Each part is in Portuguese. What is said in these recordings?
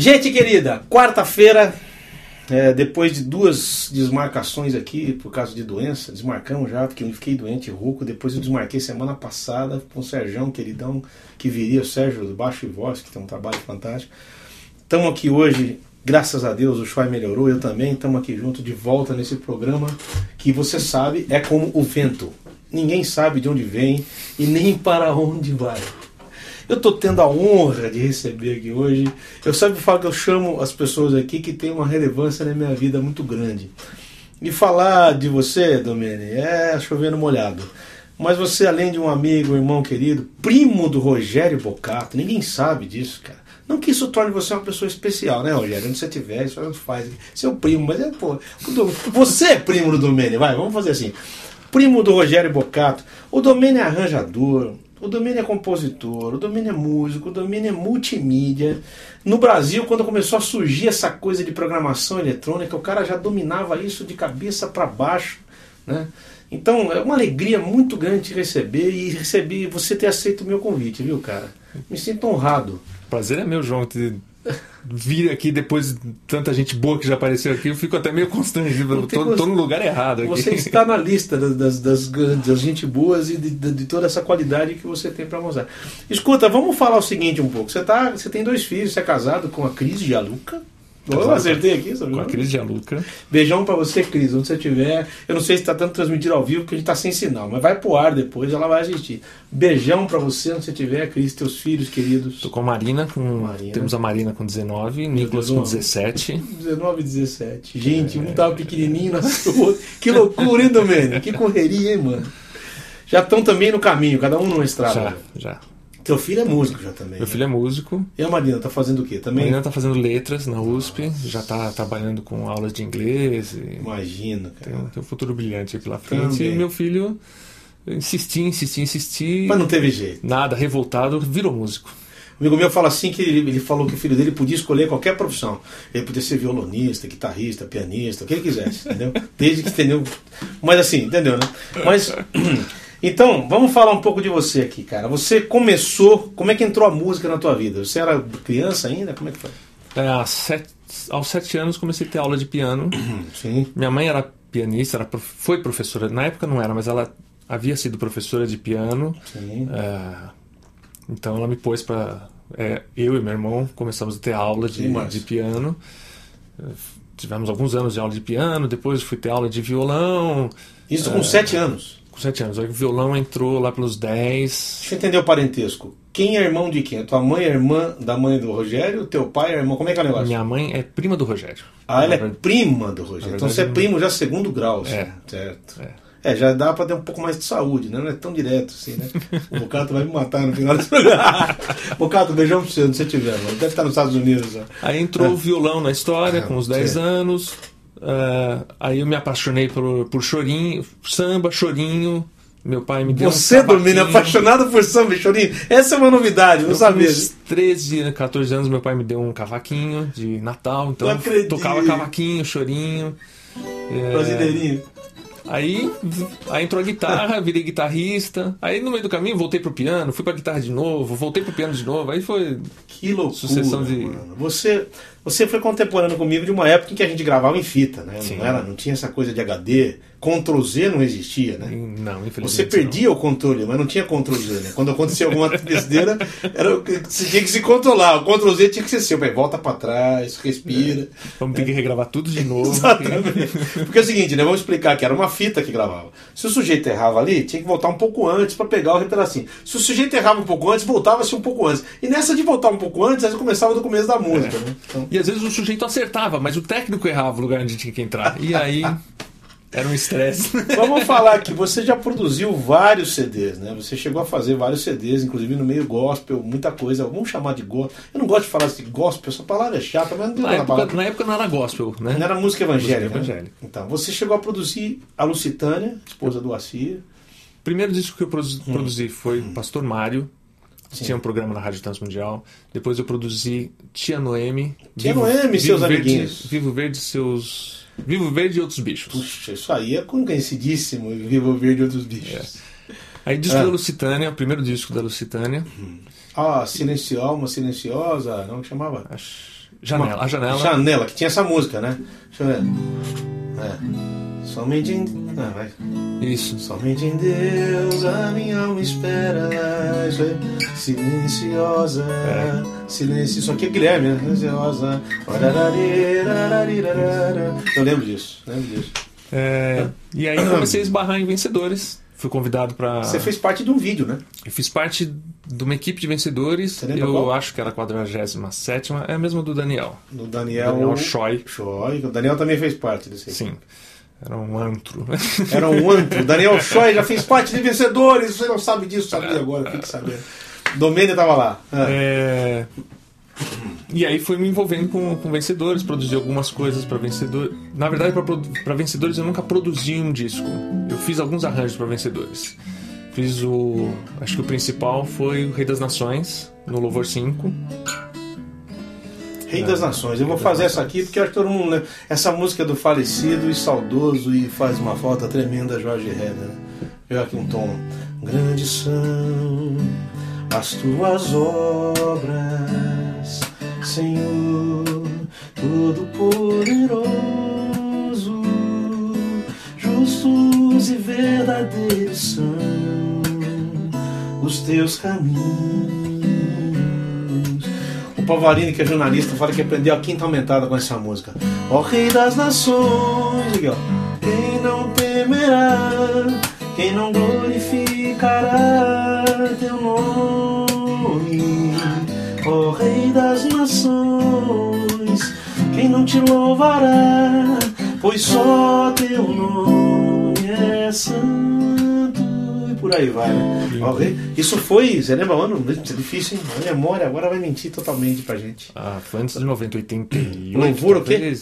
Gente querida, quarta-feira, é, depois de duas desmarcações aqui por causa de doença, desmarcamos já, porque eu fiquei doente rouco. Depois eu desmarquei semana passada com o Sérgio, queridão, que viria, o Sérgio do Baixo e Voz, que tem um trabalho fantástico. Estamos aqui hoje, graças a Deus, o Choi melhorou, eu também. Estamos aqui junto de volta nesse programa que você sabe é como o vento. Ninguém sabe de onde vem e nem para onde vai. Eu estou tendo a honra de receber aqui hoje. Eu sempre falo que eu chamo as pessoas aqui que têm uma relevância na minha vida muito grande. E falar de você, Domene, é chovendo molhado. Mas você, além de um amigo, um irmão querido, primo do Rogério Bocato, ninguém sabe disso, cara. Não que isso torne você uma pessoa especial, né, Rogério? Onde você estiver, isso não faz. Seu primo, mas é, pô. Você é primo do Domene, vai, vamos fazer assim. Primo do Rogério Bocato. O Domene é arranjador, o domínio é compositor, o domínio é músico, o domínio é multimídia. No Brasil, quando começou a surgir essa coisa de programação eletrônica, o cara já dominava isso de cabeça para baixo, né? Então, é uma alegria muito grande te receber e receber você ter aceito o meu convite, viu, cara? Me sinto honrado. Prazer é meu, João, te vir aqui depois de tanta gente boa que já apareceu aqui, eu fico até meio constrangido. Tô, no lugar errado aqui. Você está na lista das, das, das gente boas e de, de, de, toda essa qualidade que você tem para mostrar. Escuta, vamos falar o seguinte um pouco. Você, tá, você tem dois filhos, você é casado com a Cris Gialuca. Eu acertei aqui, sabe? Com a Cris Gianluca. Beijão pra você, Cris, onde você estiver. Eu não sei se está tanto transmitido ao vivo, porque a gente tá sem sinal, mas vai pro ar depois, ela vai assistir. Beijão pra você, onde você estiver, Cris, teus filhos queridos. Tô com a Marina, com... Marina. temos a Marina com 19, Nicolas com 17. 19 e 17. Gente, é... um tava pequenininho, nasceu Que loucura, hein, Domênio? Que correria, hein, mano? Já estão também no caminho, cada um numa estrada. Já, já. Teu filho é músico já também. Meu né? filho é músico. E a Marina tá fazendo o quê? Também? A Marina tá fazendo letras na USP, já tá trabalhando com aulas de inglês. Imagina, cara. Tem, tem, um futuro brilhante aí pela frente. Também. E meu filho insisti, insisti, insisti. Mas não teve jeito. Nada, revoltado, virou músico. Um amigo meu fala assim que ele, ele, falou que o filho dele podia escolher qualquer profissão. Ele podia ser violonista, guitarrista, pianista, o que ele quisesse, entendeu? Desde que entendeu. Mas assim, entendeu, né? Mas Então, vamos falar um pouco de você aqui, cara. Você começou, como é que entrou a música na tua vida? Você era criança ainda? Como é que foi? É, sete, aos sete anos comecei a ter aula de piano. Sim. Minha mãe era pianista, era, foi professora. Na época não era, mas ela havia sido professora de piano. Sim. É, então ela me pôs para é, eu e meu irmão começamos a ter aula de, Sim, de piano. Tivemos alguns anos de aula de piano, depois fui ter aula de violão. Isso com é, sete anos? Com 7 anos. O violão entrou lá pelos 10. Deixa eu entender o parentesco. Quem é irmão de quem? A tua mãe é irmã da mãe do Rogério? Teu pai é irmão? Como é que é o negócio? Minha mãe é prima do Rogério. Ah, ela é prima do Rogério. Então você é primo já segundo grau, assim. É. Certo. É. É, já dá pra ter um pouco mais de saúde, né? Não é tão direto assim, né? O Bocato vai me matar no final desse programa. Bocato, beijão pra você, onde você estiver, mano. Deve estar nos Estados Unidos. Ó. Aí entrou é. o violão na história, ah, com uns 10 anos. Uh, aí eu me apaixonei por, por chorinho, samba, chorinho. Meu pai me deu Você, um Domínio, apaixonado por samba e chorinho? Essa é uma novidade, não sabia. Com 13, 14 anos, meu pai me deu um cavaquinho de Natal, então tocava cavaquinho, chorinho. É... Aí, aí entrou a guitarra, virei guitarrista. Aí no meio do caminho voltei pro piano, fui pra guitarra de novo, voltei pro piano de novo. Aí foi. Que loucura. Sucessão de. Mano. Você, você foi contemporâneo comigo de uma época em que a gente gravava em fita, né? Não, era, não tinha essa coisa de HD. Ctrl Z não existia, né? Não, infelizmente. Você perdia não. o controle, mas não tinha Ctrl Z, né? Quando acontecia alguma besteira, era, você tinha que se controlar. O Ctrl Z tinha que ser seu, assim, volta para trás, respira. É. Vamos ter que regravar tudo de novo. Exatamente. Porque é o seguinte, né? Vamos explicar que era uma fita que gravava. Se o sujeito errava ali, tinha que voltar um pouco antes para pegar o pedacinho. Se o sujeito errava um pouco antes, voltava-se um pouco antes. E nessa de voltar um pouco antes, aí começava do começo da música, é. né? Então... E às vezes o sujeito acertava, mas o técnico errava o lugar onde tinha que entrar. E aí. Era um estresse. Vamos falar que você já produziu vários CDs, né? Você chegou a fazer vários CDs, inclusive no meio gospel, muita coisa. Vamos chamar de gospel. Eu não gosto de falar assim gospel, essa palavra é chata, mas não tem na época, na época não era gospel, né? Não era música evangélica. Música evangélica. Né? Então, você chegou a produzir a Lucitânia, esposa do Assir. Primeiro disco que eu hum. produzi foi hum. Pastor Mário. Sim. Tinha um programa na Rádio Transmundial. Depois eu produzi Tia Noemi. Tia Vivo, Noemi, Vivo seus Verde, amiguinhos. Vivo Verde, seus Vivo Verde e Outros Bichos. Puxa, isso aí é conhecidíssimo, Vivo Verde e Outros Bichos. É. Aí disco ah. da Lucitânia, o primeiro disco da Lucitânia. Uhum. Ah, Silenciosa, uma silenciosa, não chamava? Acho... Janela. Uma, a janela. Janela, que tinha essa música, né? Deixa eu ver. É. Somente vai. Isso. Somente em Deus a minha alma espera. Aí. Silenciosa. É. Silêncio. Isso aqui é Guilherme, né? Silenciosa. Eu lembro disso. Lembro disso. É, e aí comecei a esbarrar em vencedores. Fui convidado para. Você fez parte de um vídeo, né? Eu fiz parte de uma equipe de vencedores. Eu qual? acho que era a 47, é a mesma do Daniel. Do Daniel. Daniel Choi. Choi. O Daniel também fez parte desse. Sim. Era um antro. Era um antro. Daniel Choi já fez parte de vencedores. Você não sabe disso, sabia agora, fique sabendo. Domênio estava lá. Ah. É... E aí fui me envolvendo com, com vencedores, produzi algumas coisas para vencedores. Na verdade, para vencedores eu nunca produzi um disco. Eu fiz alguns arranjos para vencedores. Fiz o. Acho que o principal foi o Rei das Nações, no Louvor 5. Rei das Nações. Eu vou fazer essa aqui porque acho que todo mundo lembra. Essa música é do falecido e saudoso e faz uma falta tremenda Jorge Herder. Né? Veio aqui um tom. Grandes são as tuas obras, Senhor Todo-Poderoso, justos e verdadeiros são os teus caminhos. Pavarini, que é jornalista, fala que aprendeu a quinta aumentada com essa música. Ó oh, Rei das Nações, quem não temerá, quem não glorificará teu nome. Ó oh, Rei das Nações, quem não te louvará, pois só teu nome é santo por aí vai, né? Isso foi, você lembra o ano? É difícil, hein? A memória agora vai mentir totalmente pra gente. Ah, foi antes de 90, 88. Louvor o quê?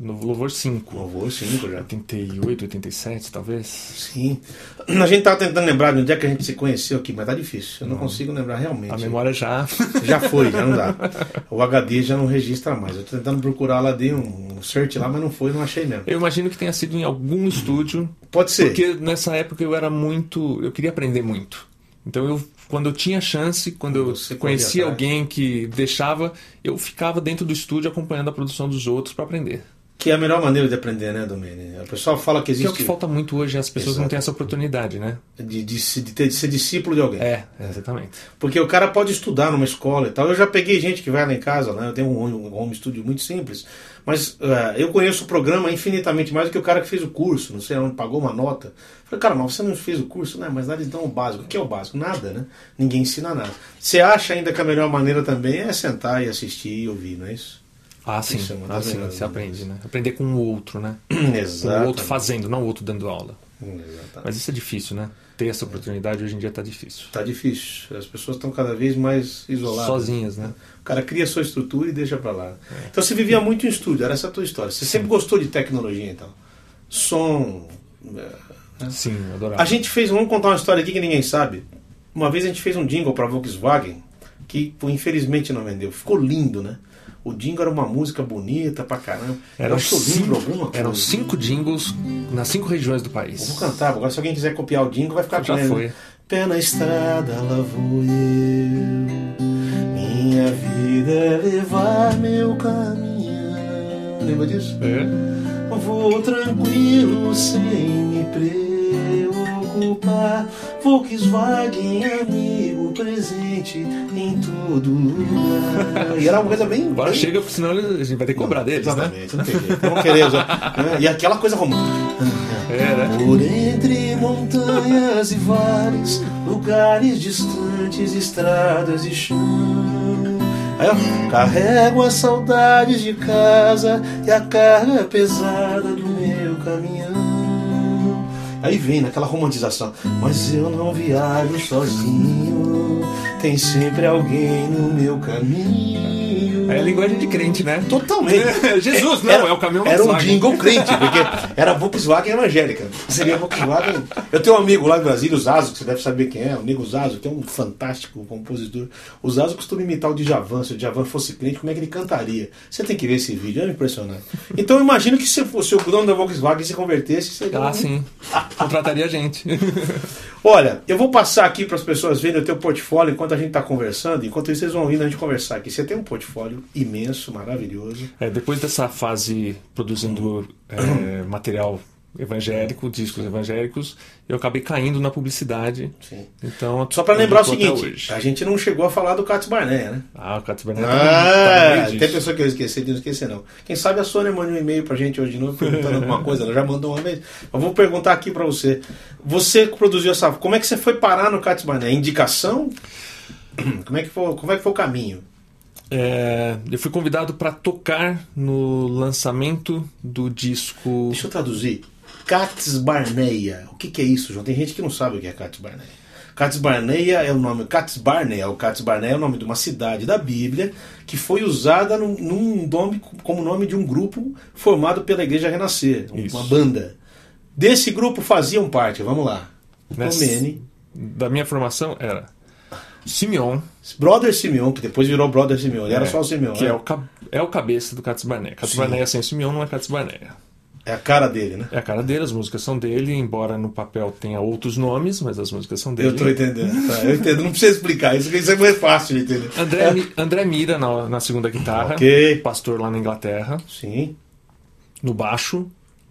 Louvor 5. Louvor 5 já. 88, 87, talvez. Sim. A gente tava tentando lembrar de onde é que a gente se conheceu aqui, mas tá difícil. Eu não, não consigo lembrar realmente. A memória já. Já foi, já não dá. O HD já não registra mais. Eu tô tentando procurar lá, dei um search lá, mas não foi, não achei mesmo. Eu imagino que tenha sido em algum estúdio. Pode ser. Porque nessa época eu era muito. Eu queria aprender muito. Então eu quando eu tinha chance, quando eu Você conhecia alguém que deixava, eu ficava dentro do estúdio acompanhando a produção dos outros para aprender. Que é a melhor maneira de aprender, né, Domênio? O pessoal fala que existe. Que é o que falta muito hoje, as pessoas Exato. não têm essa oportunidade, né? De, de, de, ter, de ser discípulo de alguém. É, exatamente. Porque o cara pode estudar numa escola e tal. Eu já peguei gente que vai lá em casa, né? Eu tenho um, um home studio muito simples. Mas uh, eu conheço o programa infinitamente mais do que o cara que fez o curso, não sei onde, pagou uma nota. Falei, cara, mas você não fez o curso, né? Mas nada então o básico. O que é o básico? Nada, né? Ninguém ensina nada. Você acha ainda que a melhor maneira também é sentar e assistir e ouvir, não é isso? Ah, sim. Isso é ah, sim, você aprende, né? Aprender com o outro, né? Exato. Com o outro fazendo, não o outro dando aula. Exatamente. Mas isso é difícil, né? Ter essa oportunidade hoje em dia está difícil. Está difícil. As pessoas estão cada vez mais isoladas. Sozinhas, né? O cara cria sua estrutura e deixa para lá. É. Então você vivia muito em estúdio, era essa a tua história. Você sempre gostou de tecnologia, então? Som. Né? Sim, adorava. A gente fez, vamos contar uma história aqui que ninguém sabe. Uma vez a gente fez um jingle para Volkswagen que infelizmente não vendeu. Ficou lindo, né? O jingle era uma música bonita pra caramba. Eram cinco. Eram cinco jingles nas cinco regiões do país. Eu vou cantar, agora se alguém quiser copiar o jingle vai ficar Já foi. Pé na estrada lá vou eu. Minha vida é levar meu caminho. Lembra disso? É. Vou tranquilo sem me preocupar. Volkswagen, amigo presente em todo lugar. E era uma coisa bem. Agora bem... chega, senão a gente vai ter que cobrar não, deles, exatamente, né? Não tem jeito. Vamos querer usar. Né? E aquela coisa romântica. É, né? Por entre montanhas e vales, lugares distantes, estradas e chão. Ó, carrego as saudades de casa e a carga pesada do meu caminhão. Aí vem naquela romantização. Mas eu não viajo sozinho, tem sempre alguém no meu caminho. É a linguagem de crente, né? Totalmente. Jesus, não, era, é o caminhão Era um jingle crente, porque era Volkswagen evangélica. Seria Volkswagen. Eu tenho um amigo lá em Brasília, o Zazo, que você deve saber quem é, o Nego Zazo, que é um fantástico compositor. O Zazo costuma imitar o Djavan. Se o Djavan fosse crente, como é que ele cantaria? Você tem que ver esse vídeo, é impressionante. Então eu imagino que se fosse o dono da Volkswagen se convertesse, seria. Ah, um... sim. Contrataria a gente. Olha, eu vou passar aqui para as pessoas verem o teu portfólio enquanto a gente está conversando. Enquanto isso, vocês vão ouvindo a gente conversar aqui. Você tem um portfólio trabalho imenso, maravilhoso. É, depois dessa fase produzindo é, material evangélico, discos evangélicos, eu acabei caindo na publicidade. Sim. Então, Só para lembrar o seguinte, a gente não chegou a falar do Katz Barnett, né? Ah, o Cato Bernardo tá Ah, meio tem pessoa que eu esqueci de não esquecer, não. Quem sabe a Sônia manda um e-mail pra gente hoje de novo perguntando alguma coisa. Ela já mandou uma vez. Mas vou perguntar aqui pra você. Você produziu essa. Como é que você foi parar no Katz Barnett? Indicação? Como é que foi, como é que foi o caminho? É, eu fui convidado para tocar no lançamento do disco. Deixa eu traduzir. Katz Barneia. O que, que é isso, João? Tem gente que não sabe o que é Katz Barneia. Katz Barneia é o nome. Katz Barnea, o Barnea é o nome de uma cidade da Bíblia que foi usada num, num nome como nome de um grupo formado pela Igreja Renascer, Isso. uma banda. Desse grupo faziam parte, vamos lá. Tomene, Da minha formação era Simeon, Brother Simeon, que depois virou Brother Simeon. Ele era é, só o Simeon. que né? é o, é o cabeça do Katz Barnea. Sim. Barnea sem Simeon não é Barnea. É a cara dele, né? É a cara dele, as músicas são dele, embora no papel tenha outros nomes, mas as músicas são dele. Eu tô entendendo. Tá, eu entendo. Não precisa explicar. Isso, isso é mais fácil de entender. André, Mi- André Mira na, na segunda guitarra, Ok. pastor lá na Inglaterra. Sim. No baixo,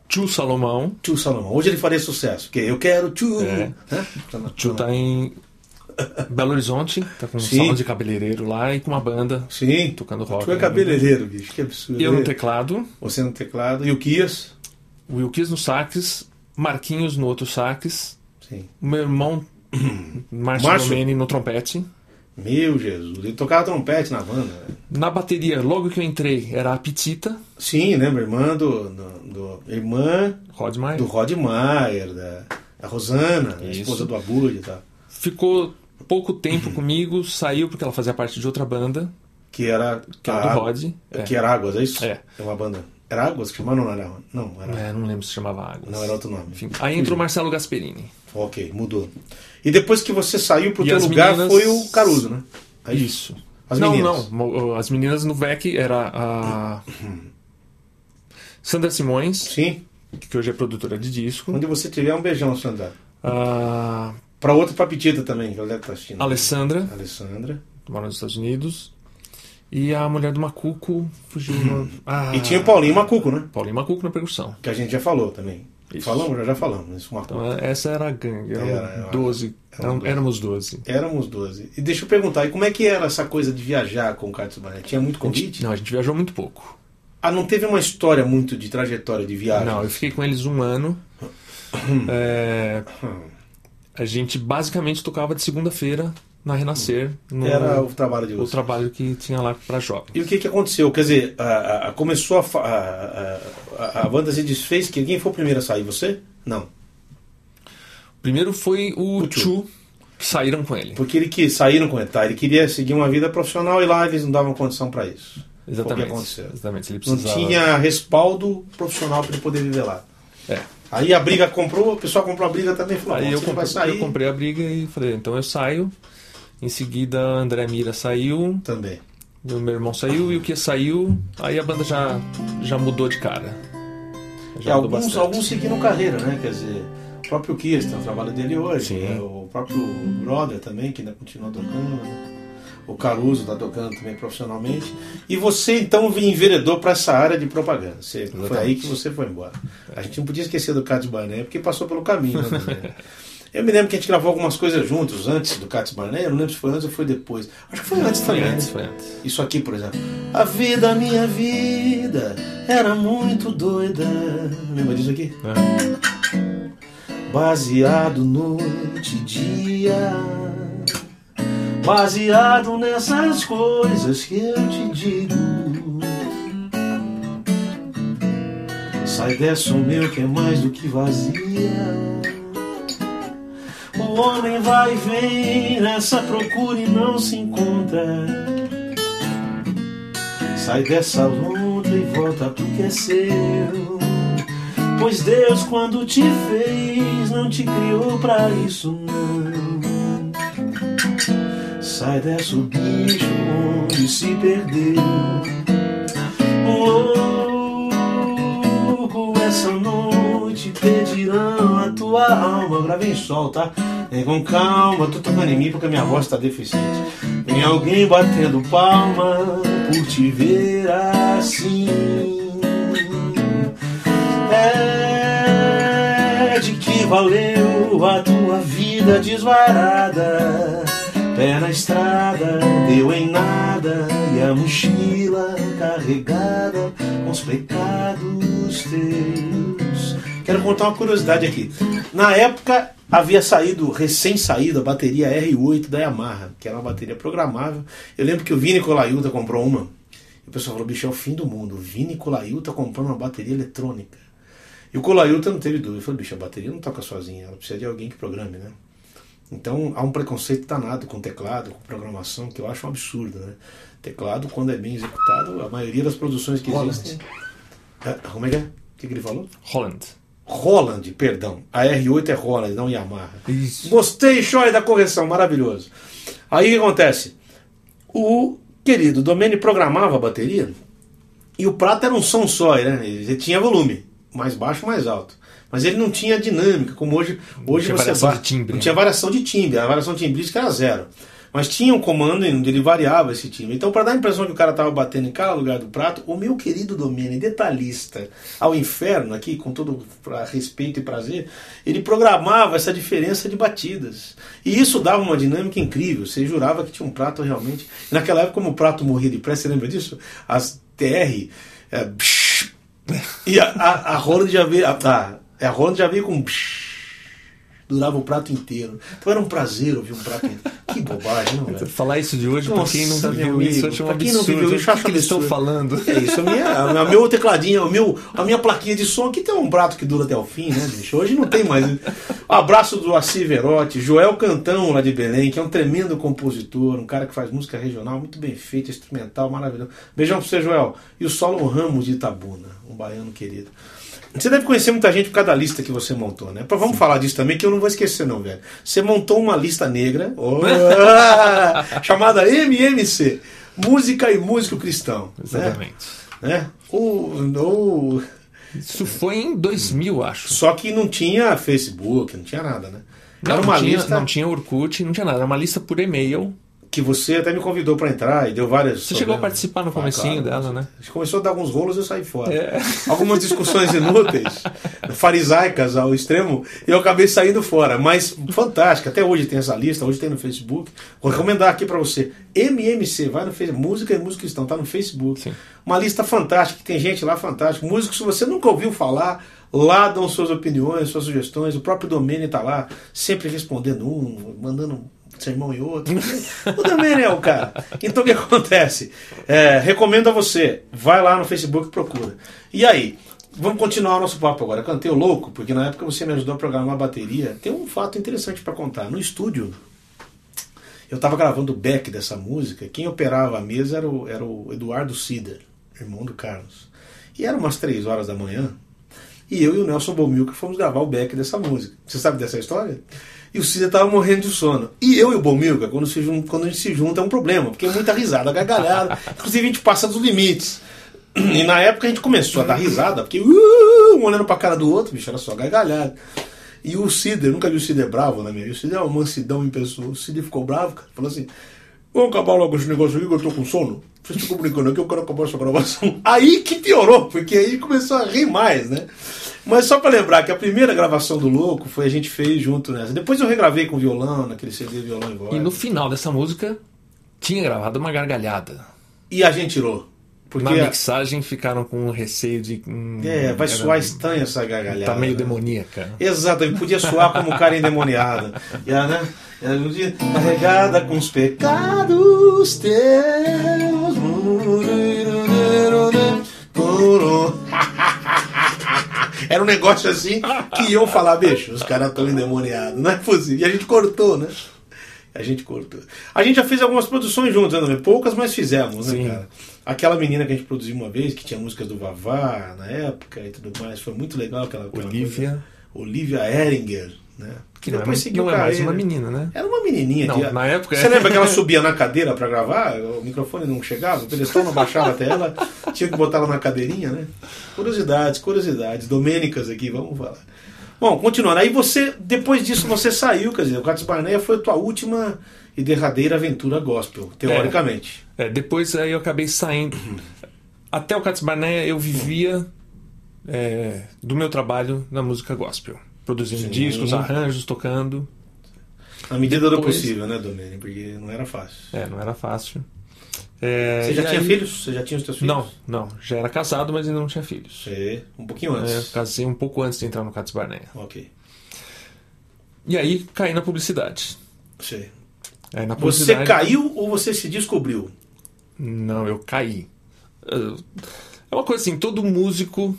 Tio Salomão. Tio Salomão. Hoje ele faria sucesso. Porque eu quero tio. É. Né? Tio tá em Belo Horizonte, tá com um Sim. salão de cabeleireiro lá e com uma banda Sim. tocando rock. Tu é cabeleireiro, bicho. Que absurdo. Eu no né? teclado, Você no teclado. E o Kias? Wilkes no sax, Marquinhos no outro sax, Sim. o meu irmão Márcio Márcio? Domene no trompete. Meu Jesus. Ele tocava trompete na banda. velho. Na bateria, logo que eu entrei, era a Petita, Sim, lembra? Irmã do, do, do- Irmã Rod Meyer. do Rod Maier, da, da Rosana, a Isso. esposa do Abud e tal. Ficou pouco tempo comigo, saiu porque ela fazia parte de outra banda, Que era. que era a do Rod. É. Que era Águas, é isso? É. uma banda. Era Águas que chamava? Não, não era. Não, era. É, não lembro se chamava Águas. Não, era outro nome. Enfim, aí entrou o Marcelo Gasperini. Ok, mudou. E depois que você saiu pro E teu lugar meninas- foi o Caruso, né? Aí- Isso. As não, meninas. não. As meninas no VEC era a Sandra Simões, Sim. que hoje é produtora de disco. Onde você tiver um beijão, Sandra. A Pra outra, pra Petita também, que ela estar assistindo. Alessandra, Alessandra. mora nos Estados Unidos. E a mulher do Macuco fugiu. no- Ah, E tinha o Paulinho Macuco, né? Paulinho Macuco na percussão. Que a gente já falou também. Isso. Falamos, já, já falamos. Isso, Macuco. Então essa era a gangue. Eram Era, era. 12. Eram eram- doze. éramos 12. Éramos 12. E deixa eu perguntar, e como é que era essa coisa de viajar com o Carlos Barnet? Tinha muito convite? Não, a gente viajou muito pouco. Ah, não teve uma história muito de trajetória de viagem? Não, eu fiquei com eles um ano. É, a gente basicamente tocava de segunda-feira na Renascer. No, Era o trabalho de o vocês. trabalho que tinha lá para jovens. E o que, que aconteceu? Quer dizer, a, a- começou a, a, a, a banda se desfez. que- Quem foi o primeiro a sair? Você? Não. Primeiro foi o, O Chu. Que saíram com ele. Porque ele que saíram com ele, tá? Ele queria seguir uma vida profissional e lá eles não davam condição para isso. Exatamente. Foi o que aconteceu. Exatamente. Ele Não precisava... tinha respaldo profissional para ele poder viver lá. É. Aí a briga comprou, o pessoal comprou a briga também e falou: Aí "Bom, eu comprei, vai sair eu comprei a briga e falei, então eu saio. Em seguida, André Mira saiu, também. o meu irmão saiu e o que saiu, aí a banda já, já mudou de cara. E Já mudou alguns, bastante. alguns seguiram carreira, né? Quer dizer, o próprio Kiss tem o trabalho dele hoje, né? o próprio Brother também, que ainda continua tocando, né? O Caruso está tocando também profissionalmente. E você então enveredou para essa área de propaganda. Você, foi aí que você foi embora. A gente não podia esquecer do Cats Barnet, porque passou pelo caminho. Né. Eu me lembro que a gente gravou algumas coisas juntos antes do Cats Barnet, eu não lembro se foi antes ou foi depois. Acho que foi antes Foi também. antes, né? foi antes. Isso aqui, por exemplo. A vida, minha vida, era muito doida. Lembra disso aqui? É. Baseado noite e dia. Baseado nessas coisas que eu te digo. Sai dessa, o meu que é mais do que vazia. O homem vai e vem nessa procura e não se encontra. Sai dessa luta e volta pro que é seu. Pois Deus, quando te fez, não te criou pra isso, não. Sai dessa, o bicho onde se perdeu. Louco, essa noite pedirão a tua alma. Eu gravei em sol, tá? Vem com calma, tô tocando em mim porque minha voz tá deficiente. Tem alguém batendo palma por te ver assim. É de que valeu a tua vida desvarada? Pé na estrada, deu em nada, e a mochila carregada com os pecados teus. Quero contar uma curiosidade aqui. Na época havia saído, recém saído, a bateria R8 da Yamaha, que era uma bateria programável. Eu lembro que o Vini Colaiuta comprou uma. E o pessoal falou, bicho, é o fim do mundo. O Vini Colaiuta comprando uma bateria eletrônica. E o Colaiuta não teve dúvida. Ele falou, bicho, a bateria não toca sozinha, ela precisa de alguém que programe, né? Então há um preconceito danado com teclado, com programação, que eu acho um absurdo. Né? Teclado, quando é bem executado, a maioria das produções que Holland. existem. É, como é que é? O que, que ele falou? Holland. Holland, perdão. A R8 é Holland, não Yamaha. Isso. Gostei, Choi, da correção, maravilhoso. Aí o que acontece? O querido Domene programava a bateria e o prato era um som só, né? Ele tinha volume, mais baixo, mais alto. Mas ele não tinha dinâmica, como hoje, hoje tinha você variação de timbre, Não né? tinha variação de timbre, a variação timbrística era zero. Mas tinha um comando onde ele variava esse timbre. Então, para dar a impressão que o cara estava batendo em cada lugar do prato, o meu querido Domene, detalhista ao inferno, aqui, com todo respeito e prazer, ele programava essa diferença de batidas. E isso dava uma dinâmica incrível. Você jurava que tinha um prato realmente. Naquela época, como o prato morria depressa, você lembra disso? As TR. é, e a, a, a Roland já veio. A, a, a Roland já veio com. Durava o prato inteiro. Então era um prazer ouvir um prato inteiro. Que bobagem, não é? Falar isso de hoje, pra Nossa, quem nunca meu viu isso, amigo, eu acho um pra quem não absurdo. viu O isso, acho que eles estão falando? É isso, a minha, a meu tecladinho, o meu, a minha plaquinha de som aqui tem um prato que dura até o fim, né, bicho? Hoje não tem mais. Abraço do Assi Verotti, Joel Cantão lá de Belém, que é um tremendo compositor, um cara que faz música regional muito bem feita, instrumental, maravilhoso. Beijão pra você, Joel. E o Solo Ramos de Itabuna, um baiano querido. Você deve conhecer muita gente por causa da lista que você montou, né? Pra- Vamos falar disso também, que eu não vou esquecer, não, velho. Você montou uma lista negra, oh, chamada MMC Música e Músico Cristão. né? Exatamente. né? O, o- Isso foi em 2000, acho. só que não tinha Facebook, não tinha nada, né? Não, Era uma não tinha, lista não tinha Orkut, não tinha nada. Era uma lista por e-mail. Que você até me convidou pra entrar e deu várias. Você chegou a participar no comecinho dela, né? A gente começou a dar alguns rolos e eu saí fora. É. Algumas discussões inúteis, farisaicas ao extremo, e eu acabei saindo fora. Mas fantástica, até hoje tem essa lista, hoje tem no Facebook. Vou recomendar aqui pra você. MMC, vai no Facebook, Música e Música Cristão, tá no Facebook. Sim. Uma lista fantástica, que tem gente lá fantástica. Músicos, se você nunca ouviu falar, lá dão suas opiniões, suas sugestões. O próprio Domênio tá lá, sempre respondendo um, mandando um sermão e outro. É o cara. Então o que acontece? É, recomendo a você, vai lá no Facebook e procura. E aí? Vamos continuar o nosso papo agora. Cantei o louco, porque na época você me ajudou a programar a bateria. Tem um fato interessante para contar. No estúdio, eu estava gravando o back dessa música. Quem operava a mesa era o, era o Eduardo Sider, irmão do Carlos. E era umas três horas da manhã. E eu e o Nelson Bomilca fomos gravar o back dessa música. Você sabe dessa história? E o Cida estava morrendo de sono. E eu e o Bomilca, quando, se jun- quando a gente se junta, é um problema, porque é muita risada, gargalhada. Inclusive a gente passa dos limites. E na época a gente começou a dar risada, porque uh, um olhando pra cara do outro, bicho, era só gargalhada. E o Cider, nunca vi o Cider bravo, né, meu? E O Cider é uma mansidão em pessoa. O Cider ficou bravo, cara. Falou assim: Vamos acabar logo esse negócio aqui que eu tô com sono. Vocês ficam brincando aqui, eu quero acabar essa gravação. Aí que piorou, porque aí começou a rir mais, né? Mas só pra lembrar que a primeira gravação do Louco foi a gente fez junto nessa. Depois eu regravei com violão, naquele CD violão e voz. E no final dessa música, tinha gravado uma gargalhada. E a gente tirou. Porque Na mixagem ficaram com receio de. hum, é, vai era- soar estranha essa gargalhada. Tá meio né? demoníaca. Exato, ele podia soar como cara endemoniado. E ela, né? Ela um dia carregada com os pecados teus. Era um negócio assim que iam falar, bicho, os caras estão endemoniados, não é possível. E a gente cortou, né? A gente cortou. A gente já fez algumas produções juntos, né? Poucas, mas fizemos, né, Sim. cara? Aquela menina que a gente produziu uma vez, que tinha músicas do Vavá na época e tudo mais, foi muito legal aquela, aquela Olivia. coisa. Olivia Eringer, né? Que Não depois mais- seguiu não é mais uma menina, né? Era uma menininha. Não, de- na época Você lembra que ela subia na cadeira pra gravar? O microfone não chegava, o telefone não baixava até ela. Tinha que botar ela na cadeirinha, né? Curiosidades, curiosidades. Domênicas aqui, vamos falar. Bom, continuando. Aí você, depois disso, você saiu, quer dizer, o Cates Barneia foi a tua última e derradeira aventura gospel, teoricamente. É, depois aí eu acabei saindo. Até o Cates Barneia eu vivia é, do meu trabalho na música gospel. Produzindo Sim. discos, arranjos, tocando. Na medida do Depois- possível, né, Domênio? Porque não era fácil. É, não era fácil. É, Você já tinha aí- filhos? Você já tinha os teus filhos? Não, não. Já era casado, mas ainda não tinha filhos. Você, um pouquinho É, antes. casei um pouco antes de entrar no Cates Barneia. Ok. E aí caí na publicidade. Você. Na Você caiu ou você se descobriu? Não, eu caí. É uma coisa assim, todo músico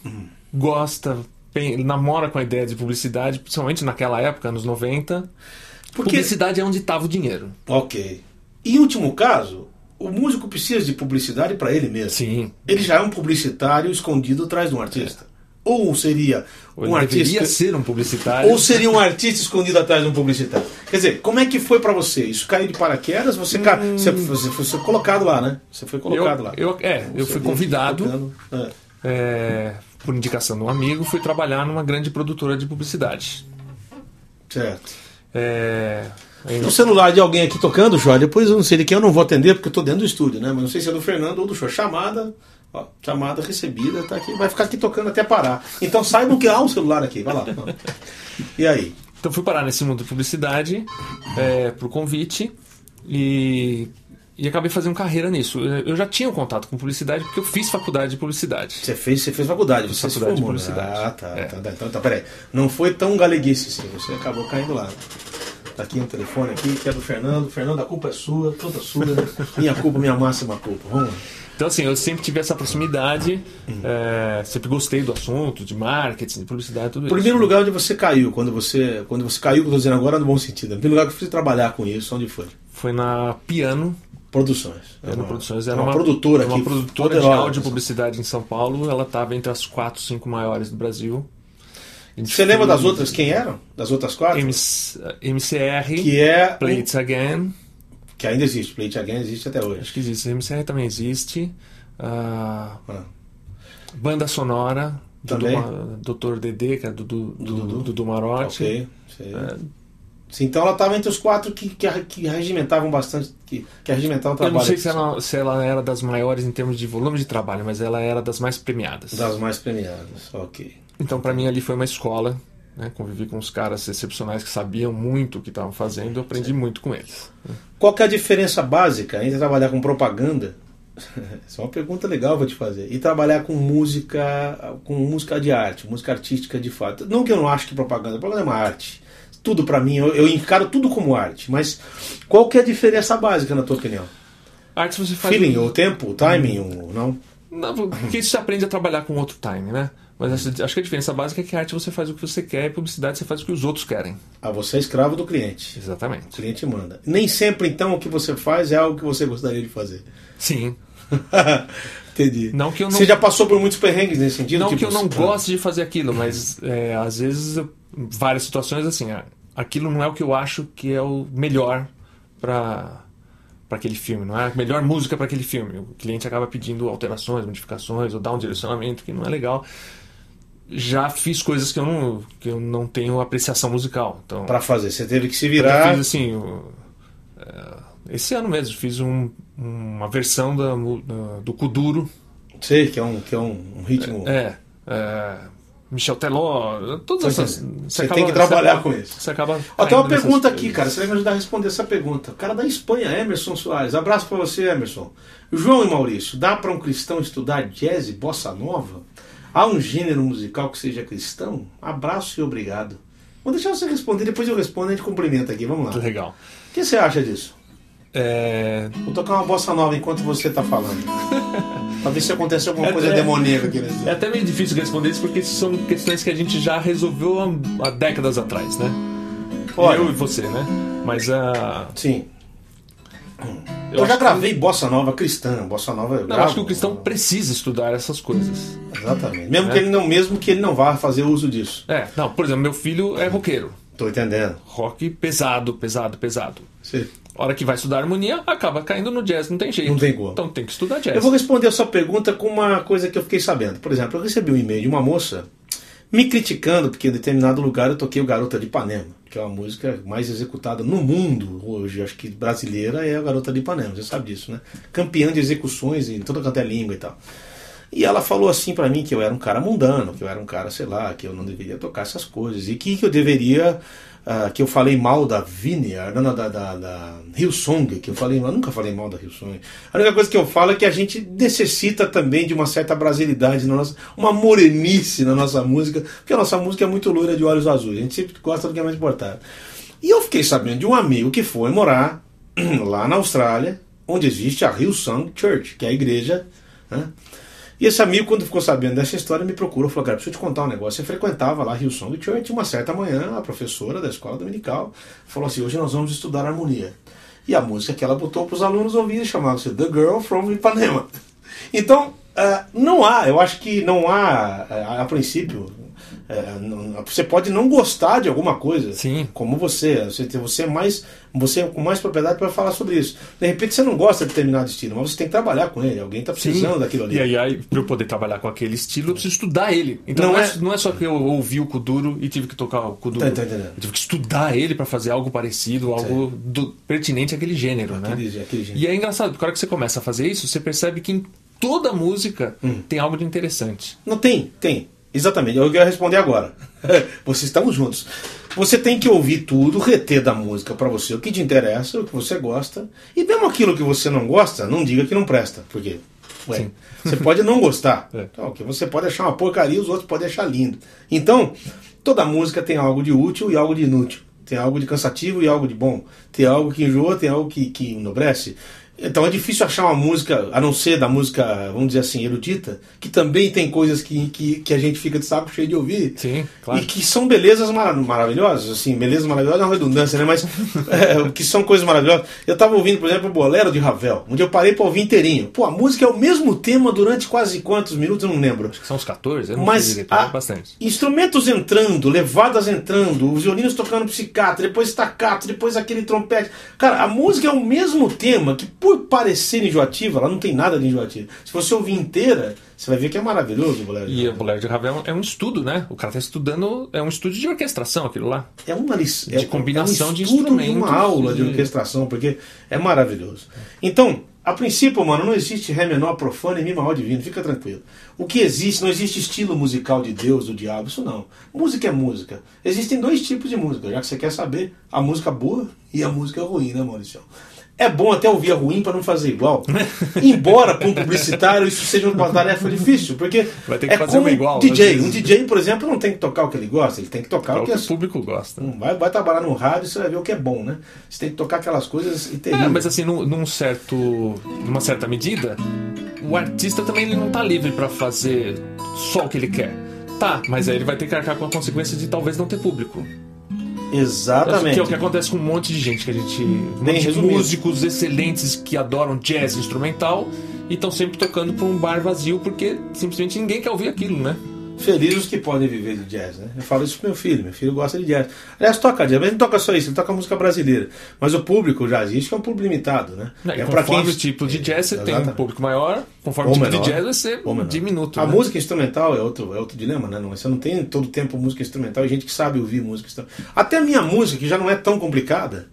gosta, pen- namora com a ideia de publicidade, principalmente naquela época, anos 90. Porque. Publicidade é onde estava o dinheiro. Ok. Em último caso, o músico precisa de publicidade para ele mesmo. Sim. Ele já é um publicitário escondido atrás de um artista. Ou seria Ou um ele deveria artista. ser um publicitário. Ou seria um artista escondido atrás de um publicitário. Quer dizer, como é que foi pra você? Isso caiu de paraquedas? Você, ca... você, você foi colocado lá, né? Você foi colocado eu, lá. eu, é, eu fui convidado. É. é, por indicação de um amigo, fui trabalhar numa grande produtora de publicidade. Certo. É, celular de alguém aqui tocando, Jó. Depois eu não sei de quem eu não vou atender porque eu tô dentro do estúdio, né? Mas não sei se é do Fernando ou do Jó. Chamada, ó, chamada recebida, tá aqui. Vai ficar aqui tocando até parar. Então saibam que há um celular aqui. Vai lá. E aí? Então fui parar nesse mundo de publicidade é, por convite e, e acabei fazendo carreira nisso. Eu já tinha um contato com publicidade porque eu fiz faculdade de publicidade. Você fez, você fez faculdade, você se faculdade de formou. né? publicidade. Ah, tá, É. tá, tá. Então, tá, peraí. Não foi tão galeguice assim, você acabou caindo lá. Tá aqui um telefone aqui, que é do Fernando. Fernando, a culpa é sua, toda sua. minha culpa, minha máxima culpa. Vamos lá. Então assim, eu sempre tive essa proximidade, é, sempre gostei do assunto, de marketing, de publicidade, tudo O isso. primeiro lugar onde você caiu, quando você, quando você caiu, que eu tô dizendo agora no bom sentido. O primeiro lugar que eu fui trabalhar com isso, onde foi? Foi na Piano, Produções. Piano uma, Produções, era uma, uma, produtora era aqui. uma produtora de poderosa. áudio e publicidade em São Paulo, ela estava entre as quatro, cinco maiores do Brasil. Você lembra das outras? Quem eram? Das outras quatro? MC, MCR, Que é. Play It Again, Que ainda existe. Play It Again existe até hoje. acho que existe. MCR também existe. ah, Ah. banda sonora do Também? Duma- Dr. Dedê, que é do, do, do, do, do Marotti. Ok. sei. É. Sim, então ela estava entre os quatro que, que, que regimentavam bastante, que, que regimentavam o Eu trabalho. não sei se ela, se ela era das maiores em termos de volume de trabalho, mas ela era das mais premiadas. Das mais premiadas, ok. Então, pra mim, ali foi uma escola. Né? Convivi com uns caras excepcionais que sabiam muito o que estavam fazendo. Eu aprendi muito com eles. Qual que é a diferença básica entre trabalhar com propaganda? Essa é uma pergunta legal vou te fazer. E trabalhar com música, com música de arte, música artística de fato. Não que eu não acho que propaganda, propaganda é uma arte. Tudo pra mim, eu, eu encaro tudo como arte. Mas qual que é a diferença básica na tua opinião? Arte você faz. Feeling, o tempo, o timing, o não? Porque você aprende a trabalhar com outro time, né? Mas acho que a diferença básica é que a arte você faz o que você quer e publicidade você faz o que os outros querem. Ah, você é escravo do cliente. O Exatamente. cliente manda. Nem sempre, então, o que você faz é algo que você gostaria de fazer. Sim. Entendi. Não que eu não- Você já passou por muitos perrengues nesse sentido? Não Tipo, que eu não ah, goste de fazer aquilo, mas é, às vezes, eu- várias situações assim, aquilo não é o que eu acho que é o melhor para para aquele filme, não é a melhor música para aquele filme. O cliente acaba pedindo alterações, modificações ou dá um direcionamento que não é legal. Já fiz coisas que eu não que eu não tenho apreciação musical. Então, Pra fazer. Você teve que se eu virar. fiz assim, o- é, esse ano mesmo fiz um- uma versão da do Kuduro Sei que é um, que é um, um ritmo. é, é, Michel Teló, todas essas. Você tem que trabalhar acaba- com isso. Você acaba. Ó, tem uma pergunta coisas. aqui, cara. Você vai me ajudar a responder essa pergunta. O cara da Espanha, Emerson Soares. Abraço pra você, Emerson. João e Maurício, dá pra um cristão estudar jazz e bossa nova? Há um gênero musical que seja cristão? Abraço e obrigado. Vou deixar você responder, depois eu respondo e a gente cumprimenta aqui. Vamos lá. Muito O legal. que você acha disso? É, Vou tocar uma bossa nova enquanto você tá falando. pra ver se acontece alguma É, coisa é. demoníaca aqui nesse é até meio difícil responder isso porque são questões que a gente já resolveu há, há décadas atrás, né? Olha. Eu e você, né? Mas a. Sim. Eu, já gravei bossa nova cristã, bossa nova eu Não, gravo. acho que o cristão precisa estudar essas coisas. Exatamente. Mesmo É. que ele não, mesmo que ele não vá fazer uso disso. É, não, por exemplo, meu filho é roqueiro. Tô entendendo. Rock pesado, pesado, pesado. Sim. A hora que vai estudar harmonia, acaba caindo no jazz, não tem jeito. Não tem como. Então tem que estudar jazz. Eu vou responder a sua pergunta com uma coisa que eu fiquei sabendo. Por exemplo, eu recebi um e-mail de uma moça me criticando, porque em determinado lugar eu toquei o Garota de Ipanema, que é uma música mais executada no mundo hoje. Acho que brasileira é a Garota de Ipanema, você sabe disso, né? Campeã de execuções em toda quanto é língua e tal. E ela falou assim para mim que eu era um cara mundano, que eu era um cara, sei lá, que eu não deveria tocar essas coisas e que, que eu deveria uh, que eu falei mal da Vineyard, não, da, da, da Hillsong, que eu falei, eu nunca falei mal da Hillsong. A única coisa que eu falo é que a gente necessita também de uma certa brasilidade, na nossa, uma morenice na nossa música, porque a nossa música é muito loira de olhos azuis, a gente sempre gosta do que é mais importante. E eu fiquei sabendo de um amigo que foi morar lá na Austrália, onde existe a Hillsong Church, que é a igreja. Né? E esse amigo, quando ficou sabendo dessa história, me procurou e falou: Cara, preciso te contar um negócio. Você frequentava lá Rio Song Church. Uma certa manhã, a professora da escola dominical falou assim: Hoje nós vamos estudar harmonia. E a música que ela botou para os alunos ouvirem chamava-se The Girl from Ipanema. Então, uh, não há, eu acho que não há, uh, a princípio, é, você pode não gostar de alguma coisa, Sim. como você. Você, você é mais, você é com mais propriedade para falar sobre isso. De repente você não gosta de determinado estilo, mas você tem que trabalhar com ele. Alguém está precisando Sim. daquilo ali. E aí, para eu poder trabalhar com aquele estilo, eu preciso estudar ele. Então não, não, é, é, não é só que eu ouvi o Kuduro e tive que tocar o Kuduro. Tá, tá eu tive que estudar ele para fazer algo parecido, algo do, pertinente àquele gênero, aquele, né? Aquele gênero. E é engraçado, porque a hora que você começa a fazer isso, você percebe que em toda música hum. tem algo de interessante. Não tem, tem. Exatamente, eu quero responder agora. Vocês estamos juntos. Você tem que ouvir tudo, reter da música para você o que te interessa, o que você gosta. E mesmo aquilo que você não gosta, não diga que não presta. Porque ué, você pode não gostar. É. Então, okay, você pode achar uma porcaria, os outros podem achar lindo. Então, toda música tem algo de útil e algo de inútil. Tem algo de cansativo e algo de bom. Tem algo que enjoa, tem algo que, que enobrece. Então é difícil achar uma música, a não ser da música, vamos dizer assim, erudita, que também tem coisas que, que, que a gente fica de saco cheio de ouvir. Sim, claro. E que são belezas mar maravilhosas, assim, belezas maravilhosas é uma redundância, né? Mas é, que são coisas maravilhosas. Eu estava ouvindo, por exemplo, o Bolero de Ravel, onde eu parei para ouvir inteirinho. Pô, a música é o mesmo tema durante quase quantos minutos, eu não lembro. Acho que são uns 14, eu não Mas sei direito, bastante. Instrumentos entrando, levadas entrando, os violinos tocando psicato, depois staccato, depois aquele trompete. Cara, a música é o mesmo tema que, por parecer enjoativa, ela não tem nada de enjoativa. Se você ouvir inteira, você vai ver que é maravilhoso o Bolero E o Bolero de Ravel é um estudo, né? O cara está estudando, é um estudo de orquestração aquilo lá. É uma lição. De é, combinação é um de instrumentos. De uma aula de orquestração, porque é maravilhoso. Então, a princípio, mano, não existe Ré menor profano e Mi maior divino, fica tranquilo. O que existe, não existe estilo musical de Deus, do diabo, isso não. Música é música. Existem dois tipos de música, já que você quer saber, a música boa e a música ruim, né, Maurício? É bom até ouvir a ruim para não fazer igual. Embora para um publicitário isso seja uma tarefa difícil, porque vai ter que é fazer como igual. DJ. Um DJ, por exemplo, não tem que tocar o que ele gosta, ele tem que tocar é o que, o, que o público gosta. Vai, vai trabalhar no rádio, você vai ver o que é bom, né? Você tem que tocar aquelas coisas e ter. É, mas assim, num, num, certo, numa certa medida, o artista também ele não está livre para fazer só o que ele quer. Tá, mas aí ele vai ter que arcar com a consequência de talvez não ter público. Exatamente. Que é o que acontece com um monte de gente que a gente. Um monte de músicos excelentes que adoram jazz instrumental e estão sempre tocando para um bar vazio porque simplesmente ninguém quer ouvir aquilo, né? Felizes os que podem viver de jazz, né? Eu falo isso pro meu filho, meu filho gosta de jazz. Aliás, toca jazz, mas não toca só isso, ele toca música brasileira. Mas o público jazzístico é um público limitado, né? É, é para quem o tipo de jazz você tem um público maior, conforme o tipo menor, de jazz vai ser diminuto. A né? música instrumental é outro, é outro dilema, né? Não, você não tem todo o tempo música instrumental e gente que sabe ouvir música instrumental. Até a minha música, que já não é tão complicada,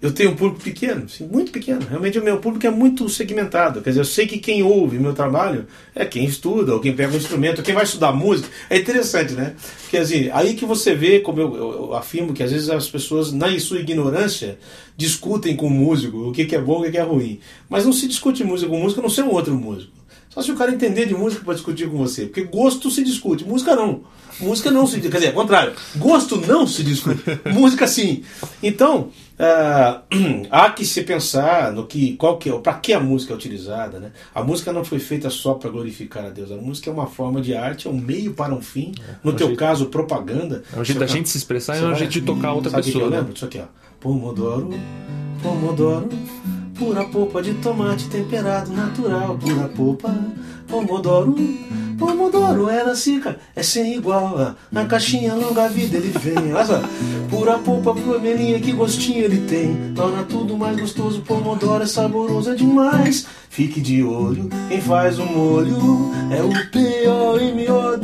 eu tenho um público pequeno, assim, muito pequeno. Realmente o meu público é muito segmentado. Quer dizer, eu sei que quem ouve meu trabalho é quem estuda, ou quem pega um instrumento, ou quem vai estudar música. É interessante, né? Porque assim, aí que você vê, como eu, eu, afirmo, que às vezes as pessoas, na sua ignorância, discutem com o músico o que, que é bom e o que, é ruim. Mas não se discute música com música, não ser um outro músico. Só se o cara entender de música para discutir com você. Porque gosto se discute, música não. Música não se discute. Quer dizer, ao contrário, gosto não se discute. música sim. Então, uh, há que se pensar no que, qual que é, para que a música é utilizada. Né? A música não foi feita só para glorificar a Deus. A música é uma forma de arte, é um meio para um fim. É, no é teu jeito, caso, propaganda. É um jeito da gente se expressar e é um jeito de tocar outra pessoa. Que eu lembro disso aqui, ó. Pomodoro, pomodoro. Pura polpa de tomate temperado natural, pura polpa, pomodoro, pomodoro assim, cara, é sem igual. Na caixinha longa vida ele vem, olha só, pura polpa vermelhinha, que gostinho ele tem. Torna tudo mais gostoso, pomodoro é saboroso é demais. Fique de olho, quem faz o molho é o P-O-M-O-D-O-R-O,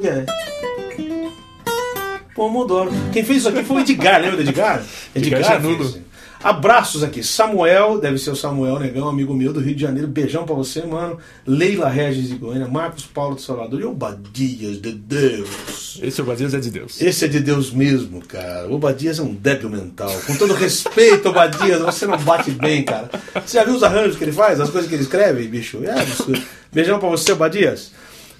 que é? Pomodoro. Quem fez isso aqui foi o Edgar, lembra do Edgar? Edgar Edgar Janudo. Abraços aqui. Samuel, deve ser o Samuel Negão, amigo meu do Rio de Janeiro. Beijão pra você, mano. Leila Regis de Goiânia. Marcos Paulo de Salvador. E o Badias de Deus. Esse Obadias é de Deus. Esse é de Deus mesmo, cara. O Badias é um débil mental. Com todo respeito, Obadias, você não bate bem, cara. Você já viu os arranjos que ele faz? As coisas que ele escreve, bicho? É absurdo. Beijão pra você, Obadias.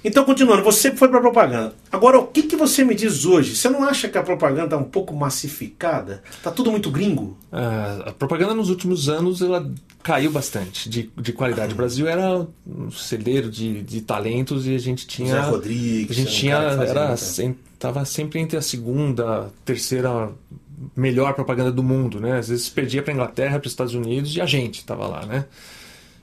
Então, continuando, você foi pra propaganda. Agora, o que, que você me diz hoje? Você não acha que a propaganda tá um pouco massificada? Tá tudo muito gringo? Ah, a propaganda nos últimos anos ela caiu bastante de, de qualidade. O Brasil era um celeiro de, de talentos e a gente tinha. Zé Rodrigues, A gente tinha. Era, muita- sem- tava sempre entre a segunda, terceira melhor propaganda do mundo, né? Às vezes perdia para Inglaterra, para os Estados Unidos e a gente tava lá, né?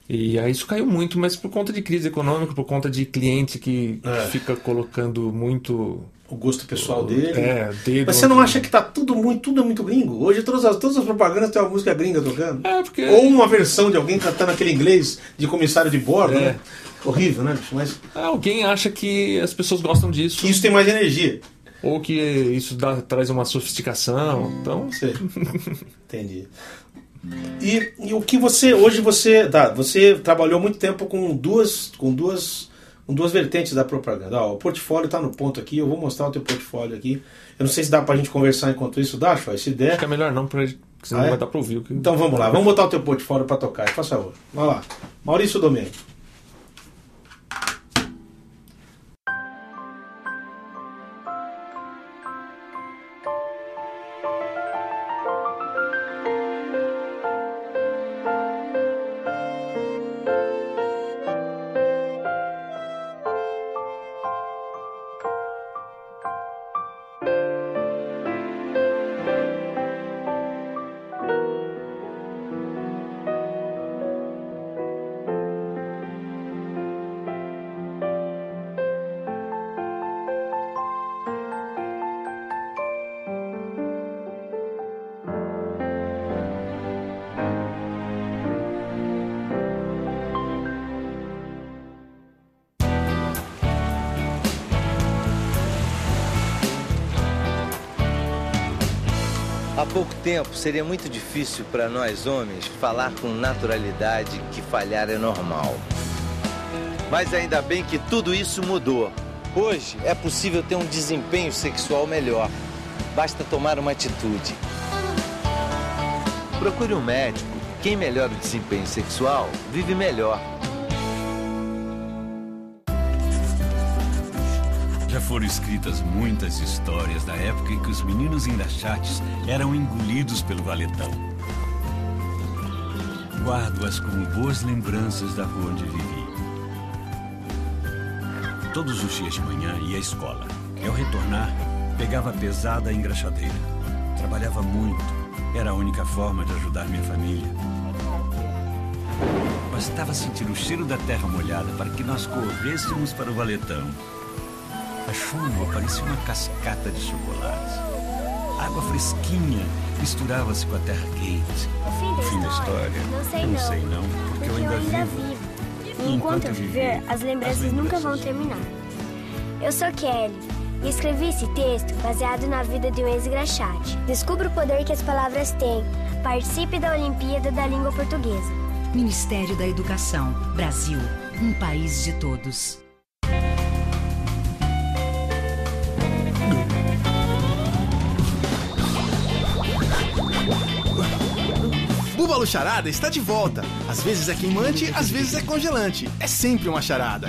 E aí isso caiu muito, mas por conta de crise econômica, por conta de cliente que, que É. fica colocando muito O gosto pessoal dele. é, dedo Mas você não acha que tá tudo muito, tudo é muito gringo? Hoje todas as, todas as propagandas tem uma música gringa tocando. É, porque Ou uma versão de alguém cantando aquele inglês de comissário de bordo, É. né? Horrível, né, bicho? Mas alguém acha que as pessoas gostam disso. que isso tem mais energia. Ou que isso dá- traz uma sofisticação. Então, Sei. Entendi. E, e o que você hoje você tá, você trabalhou muito tempo com duas com duas com duas vertentes da propaganda. Ó, o portfólio tá no ponto aqui, eu vou mostrar o teu portfólio aqui. Eu não sei se dá pra gente conversar enquanto isso dá, Choy, se der. acho que é melhor não, porque senão Ah, é? não vai dar pra ouvir o que. Então vamos lá, vamos botar o teu portfólio para tocar, por favor. Vai lá. Maurício Domênico. Tempo seria muito difícil para nós homens falar com naturalidade que falhar é normal. Mas ainda bem que tudo isso mudou. Hoje é possível ter um desempenho sexual melhor. Basta tomar uma atitude. Procure um médico. Quem melhora o desempenho sexual vive melhor. Já foram escritas muitas histórias da época em que os meninos engraxates eram engolidos pelo valetão. Guardo-as como boas lembranças da rua onde vivi. Todos os dias de manhã ia à escola. Ao retornar, pegava a pesada engraxadeira. Trabalhava muito. Era a única forma de ajudar minha família. Bastava sentir o cheiro da terra molhada para que nós corrêssemos para o valetão. A chuva parecia uma cascata de chocolates. A água fresquinha misturava-se com a terra quente. O fim da história? Não sei eu não. não sei não, porque, eu ainda vivo. vivo. E enquanto eu viver, as lembranças nunca vão terminar. Eu sou Kelly e escrevi esse texto baseado na vida de um ex-graxate. Descubra o poder que as palavras têm. Participe da Olimpíada da Língua Portuguesa. Ministério da Educação. Brasil. Um país de todos. Charada está de volta. Às vezes é queimante, às vezes é congelante. É sempre uma charada.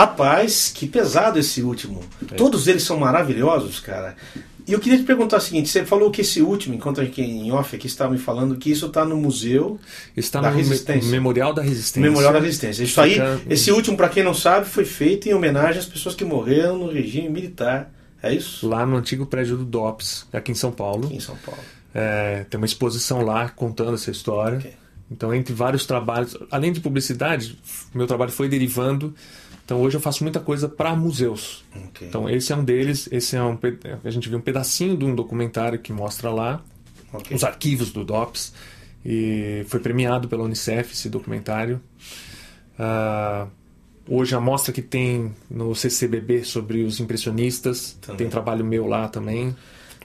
Rapaz, que pesado esse último. É. Todos eles são maravilhosos, cara. E eu queria te perguntar o seguinte: você falou que esse último, enquanto aqui em off aqui estava me falando que isso está no museu Está da no me- Resistência. Memorial da Resistência. Memorial da Resistência. Isso aí, Fica- esse último, para quem não sabe, foi feito em homenagem às pessoas que morreram no regime militar. É isso? Lá no antigo prédio do DOPS, aqui em São Paulo. Aqui em São Paulo. É, tem uma exposição lá contando essa história. Ok. Então, entre vários trabalhos, além de publicidade, meu trabalho foi derivando. Então, hoje eu faço muita coisa para museus. Ok. Então, esse é um deles. Esse é um a gente viu um pedacinho de um documentário que mostra lá Ok. os arquivos do DOPS e foi premiado pela Unicef esse documentário. Ah, hoje a mostra que tem no CCBB sobre os impressionistas Também. tem trabalho meu lá também.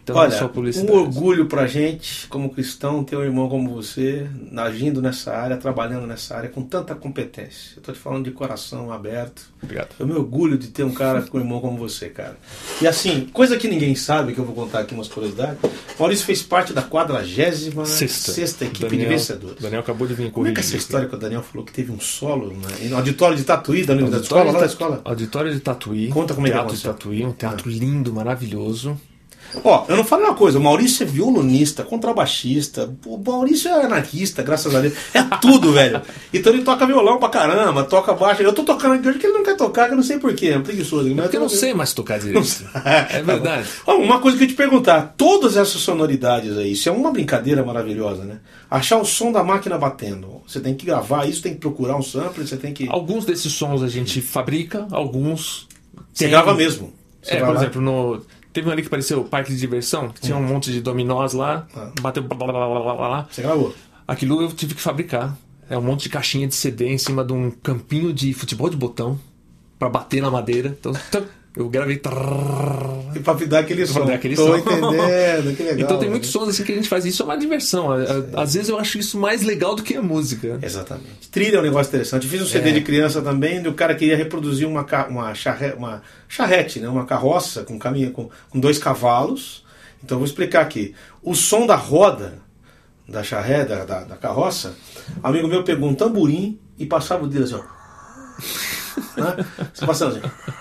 Então, é Olha, só um publicidade. orgulho pra gente, como cristão, ter um irmão como você, agindo nessa área, trabalhando nessa área com tanta competência. Eu tô te falando de coração aberto. Obrigado. Eu me orgulho de ter um cara com um irmão como você, cara. E assim, coisa que ninguém sabe, que eu vou contar aqui umas curiosidades. Maurício fez parte da 46 Sexta. sexta equipe Daniel, de vencedores. Daniel acabou de vir Como é que corrigir. essa história que o Daniel falou que teve um solo né? no auditório de Tatuí, da, da escola, Auditório lá da de escola? Auditório de Tatuí. Conta como é que Teatro de. Tatuí, um teatro lindo, maravilhoso. Ó, eu não falo uma coisa, o Maurício é violonista, contrabaixista, o Maurício é anarquista, graças a Deus. É tudo, velho. Então ele toca violão pra caramba, toca baixo. Eu tô tocando aqui hoje que ele não quer tocar, que eu não sei porquê, é preguiçoso. Mas Porque eu não sei mais tocar direito. É verdade. Ó, uma coisa que eu ia te perguntar, todas essas sonoridades aí, isso é uma brincadeira maravilhosa, né? Achar o som da máquina batendo. Você tem que gravar isso, tem que procurar um sample, você tem que. Alguns desses sons a gente fabrica, alguns. Você tem- grava mesmo. Você É, por lá- exemplo, no. Teve um ali que pareceu o parque de diversão, que tinha um monte de dominós lá, Ah. bateu blá, blá, blá, blá, blá, blá. Você gravou. Aquilo eu tive que fabricar. É um monte de caixinha de CD em cima de um campinho de futebol de botão pra bater na madeira. Então, tum, eu gravei. E pra dar aquele som. dar aquele Tô som. entendendo, que legal. então tem né? muitos sons assim que a gente faz. Isso é uma diversão. Às vezes eu acho isso mais legal do que a música. Exatamente. Trilha é um negócio interessante. Eu fiz um CD É. de criança também, e o cara queria reproduzir uma, uma, charre, uma charrete, né? uma carroça com, caminho, com, com dois cavalos. Então eu vou explicar aqui. O som da roda da charrete, da, da, da carroça, um amigo meu pegou um tamborim e passava o dedo assim, ó. né? Você passando assim.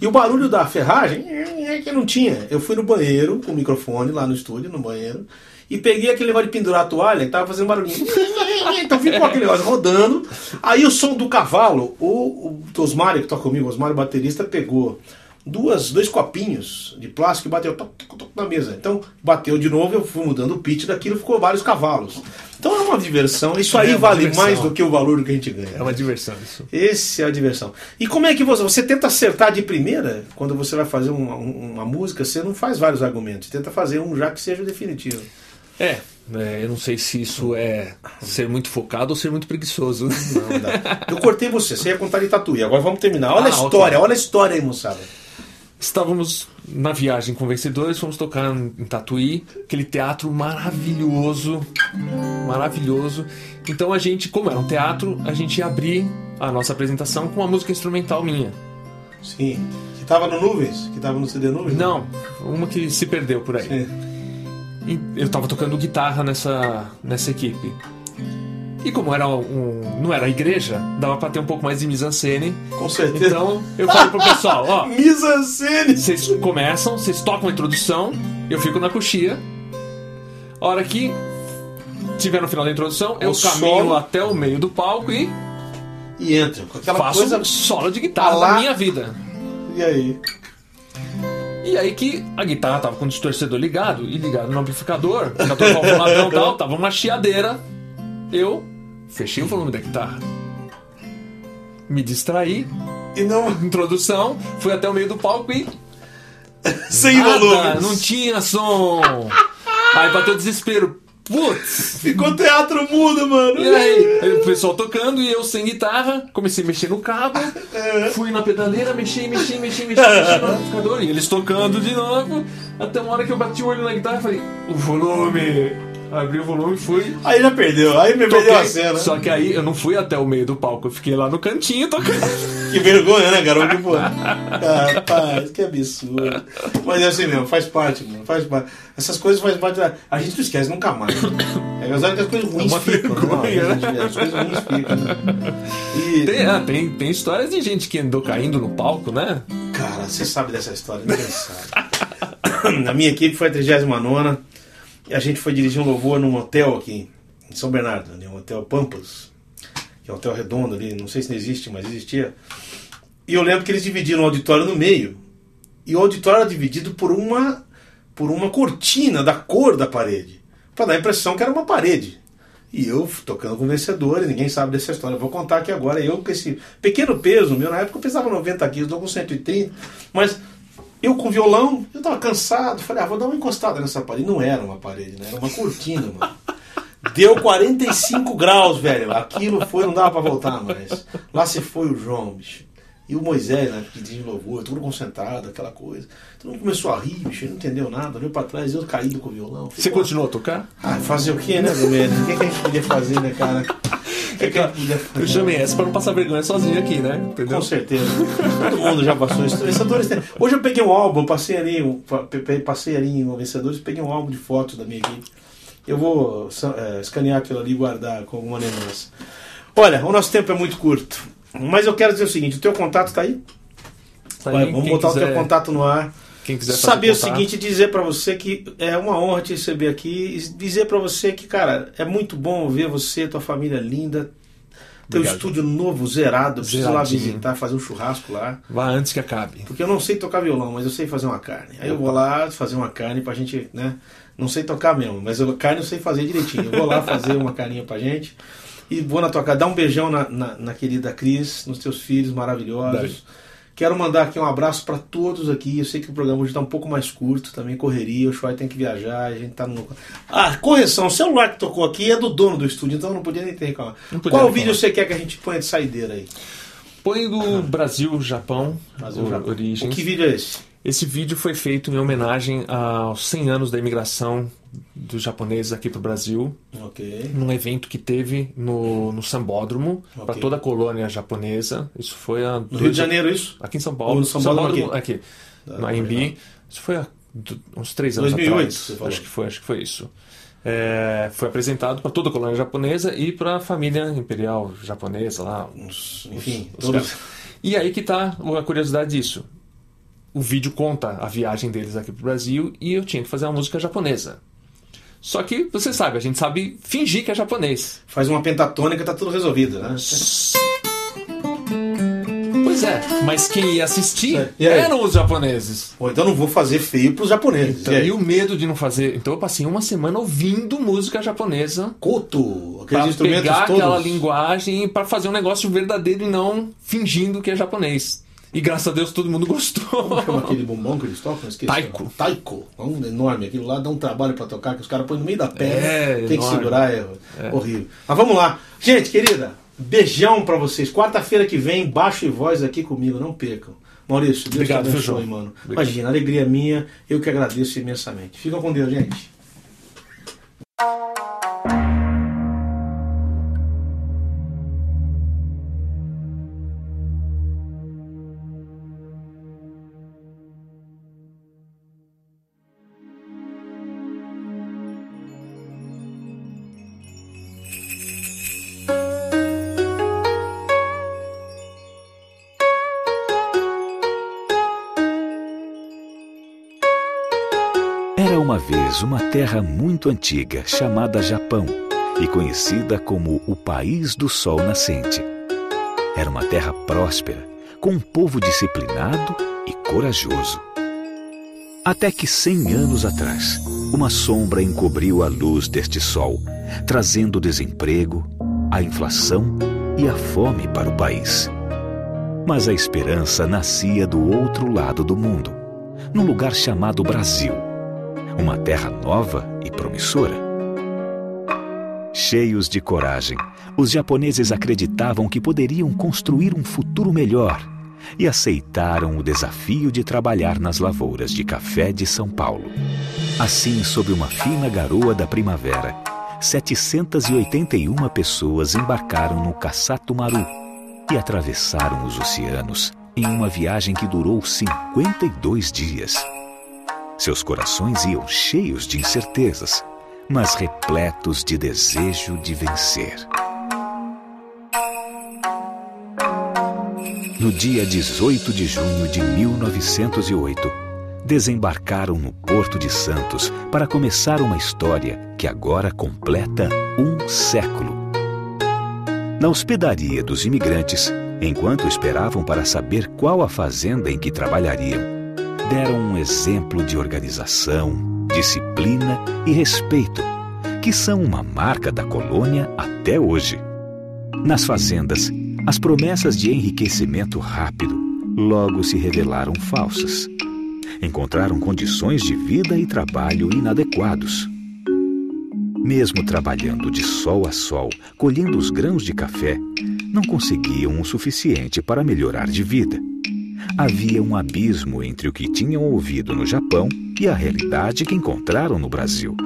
E o barulho da ferragem é que não tinha. Eu fui no banheiro com o microfone lá no estúdio, no banheiro, e peguei aquele negócio de pendurar a toalha que tava fazendo barulhinho. Então ficou aquele negócio rodando. Aí o som do cavalo, o, o Osmário que toca comigo, o Osmário baterista, pegou duas, dois copinhos de plástico e bateu toc, toc, toc na mesa. Então bateu de novo, eu fui mudando o pitch daquilo, ficou vários cavalos. Então é uma diversão. Isso aí É vale diversão. mais do que o valor que a gente ganha. É uma diversão isso. Esse é a diversão. E como é que você. Você tenta acertar de primeira? Quando você vai fazer uma, um- uma música, você não faz vários argumentos. Tenta fazer um já que seja definitivo. É, é, eu não sei se isso é ser muito focado ou ser muito preguiçoso. Não dá. Eu cortei você, você ia contar de tatuí. Agora vamos terminar. Olha Ah, a história, ok. olha a história aí, moçada. Estávamos na viagem com vencedores, fomos tocar em Tatuí, aquele teatro maravilhoso, maravilhoso. Então a gente, como era um teatro, a gente ia abrir a nossa apresentação com uma música instrumental minha. Sim. Que tava no Nuvens? Que tava no CD Nuvens? Não, uma que se perdeu por aí. Sim. E eu tava tocando guitarra nessa, nessa equipe. E como era um, não era igreja, dava pra ter um pouco mais de mise-en-scène. Com certeza. Então eu falei pro pessoal, ó, Mise-en-scène! Vocês começam, vocês tocam a introdução, eu fico na coxia. A hora que tiver no final da introdução, eu O caminho solo. até o meio do palco e E entra com aquela faço coisa. um solo de guitarra Alá. da minha vida. E aí? E aí que a guitarra tava com o distorcedor ligado e ligado no amplificador, já tocava o ladrão e tal, tava uma chiadeira. Eu fechei o volume da guitarra. Me distraí, E não. introdução, fui até o meio do palco e Sem nada, volume. não tinha som. Aí bateu desespero. Putz! Ficou teatro mudo, mano. E aí, aí o pessoal tocando e eu sem guitarra, comecei a mexer no cabo, fui na pedaleira, mexi, mexi, mexi, mexi, mexi no amplificador, e eles tocando de novo, até uma hora que eu bati o olho na guitarra e falei, o volume! Abri o volume e fui. Aí já perdeu, aí me Toquei, perdeu a cena. Só que aí eu não fui até o meio do palco, eu fiquei lá no cantinho tocando. Que vergonha, né, garoto? Rapaz, que absurdo. Mas é assim mesmo, faz parte, mano. Faz parte. Essas coisas fazem parte da. A gente não esquece nunca mais. É as horas que as coisas ruins uma ficam. vergonha, né? né? As coisas ruins ficam. Né? E, Tem, ah, tem, tem histórias de gente que andou caindo no palco, né? cara, você sabe dessa história, ninguém sabe. A minha equipe foi a 39 e a gente foi dirigir um louvor num hotel aqui, em São Bernardo, né? um hotel Pampas, que é um hotel redondo ali, não sei se não existe, mas existia. E eu lembro que eles dividiram o auditório no meio. E o auditório era dividido por uma por uma cortina da cor da parede, para dar a impressão que era uma parede. E eu tocando com vencedores, ninguém sabe dessa história. Eu vou contar aqui agora, eu com esse pequeno peso meu, na época eu pesava 90 quilos, estou com 130, mas eu com violão, eu tava cansado, falei, ah, vou dar uma encostada nessa parede. Não era uma parede, né? Era uma cortina, mano. Deu 45 graus, velho. Aquilo foi, não dava pra voltar mais. Lá se foi o João, bicho. E o Moisés, né, que de louvor, todo concentrado, aquela coisa. Todo mundo começou a rir, bicho, não entendeu nada, olhou pra trás, eu caído com o violão. Você continuou a tocar? Ah, fazer o quê, né, Domênico? O que, que a gente podia fazer, né, cara? O que, que a gente podia fazer? Eu chamei essa pra não passar vergonha sozinho aqui, né? Entendeu? Com certeza. Todo mundo já passou isso. Vencedores tem. Hoje eu peguei um álbum, passei ali, um- passei ali em Vencedores, peguei um álbum de fotos da minha equipe. Eu vou é, escanear aquilo ali e guardar com alguma lembrança. Olha, o nosso tempo é muito curto. Mas eu quero dizer o seguinte, o teu contato tá aí? Tá aí, Vai, vamos botar o quiser- teu contato no ar. Quem quiser fazer Saber o seguinte, dizer pra você que é uma honra te receber aqui, e dizer pra você que, cara, é muito bom ver você, tua família linda, teu Obrigado. estúdio novo, zerado, eu preciso ir lá Zeradinho. visitar, fazer um churrasco lá. Vá antes que acabe. Porque eu não sei tocar violão, mas eu sei fazer uma carne. Aí eu vou lá fazer uma carne pra gente, né? Não sei tocar mesmo, mas eu, carne eu sei fazer direitinho. Eu vou lá fazer uma carninha pra gente. E vou na tua casa, dar um beijão na, na, na querida Cris, nos teus filhos maravilhosos. Quero mandar aqui um abraço pra todos aqui. Eu sei que o programa hoje tá um pouco mais curto, também correria. O Shoy tem que viajar, a gente tá no. Ah, correção, o celular que tocou aqui é do dono do estúdio, então eu não podia nem ter podia Qual vídeo você quer que a gente ponha de saideira aí? Põe do Brasil, Japão, Brasil, o- Japão. origens. O que vídeo é esse? Esse vídeo foi feito em homenagem aos 100 anos da imigração dos japoneses aqui para o Brasil, Ok. num evento que teve no, no Sambódromo, Ok. para toda a colônia japonesa. Isso foi há No Rio de Janeiro, isso? Aqui em São Ou Paulo. no Sambódromo aqui, Ah, no AMB. Isso foi há uns três anos 2008, atrás. Acho que foi, acho que foi isso. É, foi apresentado para toda a colônia japonesa e para a família imperial japonesa lá, Uns, enfim, os todos. E aí que tá a curiosidade disso. O vídeo conta a viagem deles aqui pro Brasil e eu tinha que fazer uma música japonesa. Só que, você sabe, a gente sabe fingir que é japonês. Faz uma pentatônica, tá tudo resolvido, né? Pois é, mas quem ia assistir É, eram os japoneses. Então não vou fazer feio pros japoneses. Então, E e o medo de não fazer. Então eu passei uma semana ouvindo música japonesa Koto, pra aqueles instrumentos pegar todos. aquela linguagem para fazer um negócio verdadeiro e não fingindo que é japonês. E graças a Deus todo mundo gostou. Como chama aquele bombom que eles tocam? Esqueci. Taiko. Taiko. É um enorme. Aquilo lá dá um trabalho pra tocar, que os caras põem no meio da perna. É, tem que enorme. segurar, é, horrível. Mas vamos lá. Gente, querida, beijão pra vocês. Quarta-feira que vem, baixo e voz aqui comigo, não percam. Maurício, Deus Obrigado, te abençoe, mano. Obrigado. Imagina, alegria minha, eu que agradeço imensamente. Fica com Deus, gente. Uma terra muito antiga chamada Japão e conhecida como o País do Sol Nascente. Era uma terra próspera, com um povo disciplinado e corajoso. Até que cem anos atrás, uma sombra encobriu a luz deste sol, trazendo desemprego, a inflação e a fome para o país. Mas a esperança nascia do outro lado do mundo, num lugar chamado Brasil uma terra nova e promissora. Cheios de coragem, os japoneses acreditavam que poderiam construir um futuro melhor e aceitaram o desafio de trabalhar nas lavouras de café de São Paulo. Assim, sob uma fina garoa da primavera, Seus corações iam cheios de incertezas, mas repletos de desejo de vencer. No dia 18 de junho de 1908, desembarcaram no Porto de Santos para começar uma história que agora completa um século. Na hospedaria dos imigrantes, enquanto esperavam para saber qual a fazenda em que trabalhariam, deram um exemplo de organização, disciplina e respeito, que são uma marca da colônia até hoje. Nas fazendas, as promessas de enriquecimento rápido logo se revelaram falsas. Encontraram condições de vida e trabalho inadequados mesmo trabalhando de sol a sol, colhendo os grãos de café, não conseguiam o suficiente para melhorar de vida. Havia um abismo entre o que tinham ouvido no Japão e a realidade que encontraram no Brasil.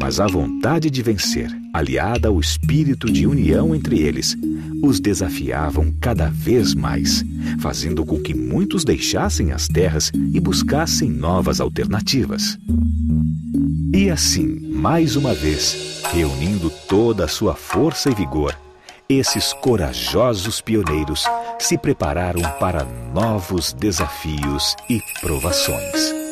Mas a vontade de vencer, aliada ao espírito de união entre eles, os desafiavam cada vez mais, fazendo com que muitos deixassem as terras e buscassem novas alternativas. E assim, mais uma vez, reunindo toda a sua força e vigor, esses corajosos pioneiros se prepararam para novos desafios e provações.